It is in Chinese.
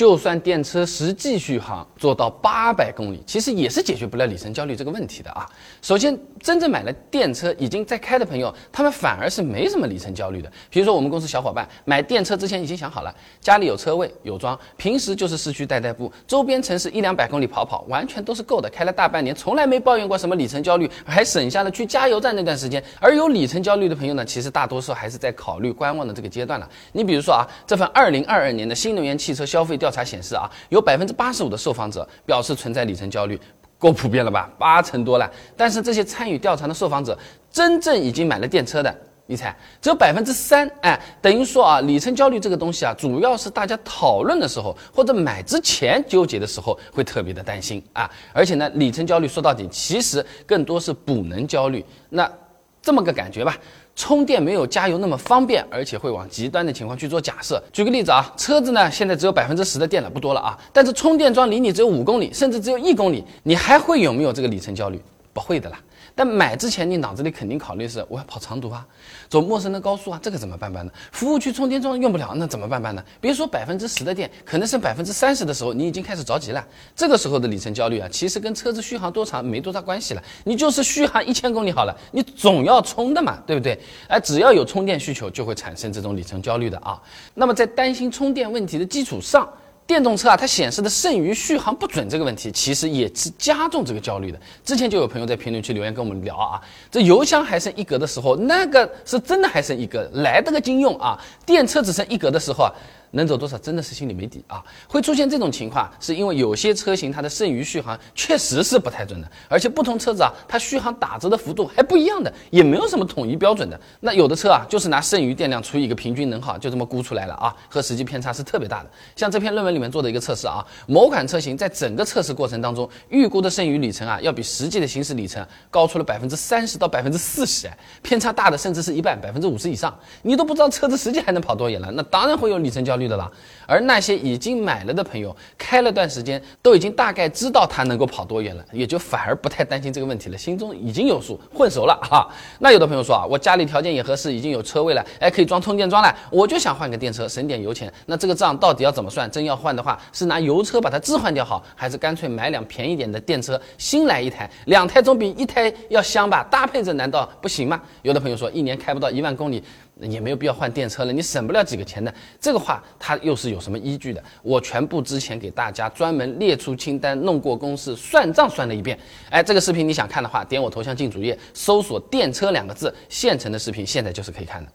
就算电车实际续航做到八百公里，其实也是解决不了里程焦虑这个问题的啊。首先，真正买了电车已经在开的朋友，他们反而是没什么里程焦虑的。比如说我们公司小伙伴买电车之前已经想好了，家里有车位有装，平时就是市区代代步，周边城市一两百公里跑跑，完全都是够的。开了大半年，从来没抱怨过什么里程焦虑，还省下了去加油站那段时间。而有里程焦虑的朋友呢，其实大多数还是在考虑观望的这个阶段了。你比如说啊，这份二零二二年的新能源汽车消费调。调查显示啊，有百分之八十五的受访者表示存在里程焦虑，够普遍了吧？八成多了。但是这些参与调查的受访者，真正已经买了电车的，你猜，只有百分之三。哎，等于说啊，里程焦虑这个东西啊，主要是大家讨论的时候或者买之前纠结的时候会特别的担心啊。而且呢，里程焦虑说到底其实更多是补能焦虑。那这么个感觉吧。充电没有加油那么方便，而且会往极端的情况去做假设。举个例子啊，车子呢现在只有百分之十的电了，不多了啊，但是充电桩离你只有五公里，甚至只有一公里，你还会有没有这个里程焦虑？不会的啦。但买之前，你脑子里肯定考虑是我要跑长途啊，走陌生的高速啊，这个怎么办办呢？服务区充电桩用不了，那怎么办办呢？别说百分之十的电，可能剩百分之三十的时候，你已经开始着急了。这个时候的里程焦虑啊，其实跟车子续航多长没多大关系了。你就是续航一千公里好了，你总要充的嘛，对不对？哎，只要有充电需求，就会产生这种里程焦虑的啊。那么在担心充电问题的基础上，电动车啊，它显示的剩余续航不准这个问题，其实也是加重这个焦虑的。之前就有朋友在评论区留言跟我们聊啊，这油箱还剩一格的时候，那个是真的还剩一格，来得个经用啊！电车只剩一格的时候啊。能走多少真的是心里没底啊！会出现这种情况，是因为有些车型它的剩余续航确实是不太准的，而且不同车子啊，它续航打折的幅度还不一样的，也没有什么统一标准的。那有的车啊，就是拿剩余电量除以一个平均能耗，就这么估出来了啊，和实际偏差是特别大的。像这篇论文里面做的一个测试啊，某款车型在整个测试过程当中，预估的剩余里程啊，要比实际的行驶里程高出了百分之三十到百分之四十，偏差大的甚至是一半，百分之五十以上。你都不知道车子实际还能跑多远了，那当然会有里程焦虑。虑的了，而那些已经买了的朋友，开了段时间，都已经大概知道它能够跑多远了，也就反而不太担心这个问题了，心中已经有数，混熟了哈。那有的朋友说啊，我家里条件也合适，已经有车位了，哎，可以装充电桩了，我就想换个电车，省点油钱。那这个账到底要怎么算？真要换的话，是拿油车把它置换掉好，还是干脆买辆便宜点的电车，新来一台？两台总比一台要香吧？搭配着难道不行吗？有的朋友说，一年开不到一万公里。也没有必要换电车了，你省不了几个钱的。这个话它又是有什么依据的？我全部之前给大家专门列出清单，弄过公式，算账算了一遍。哎，这个视频你想看的话，点我头像进主页，搜索“电车”两个字，现成的视频现在就是可以看的。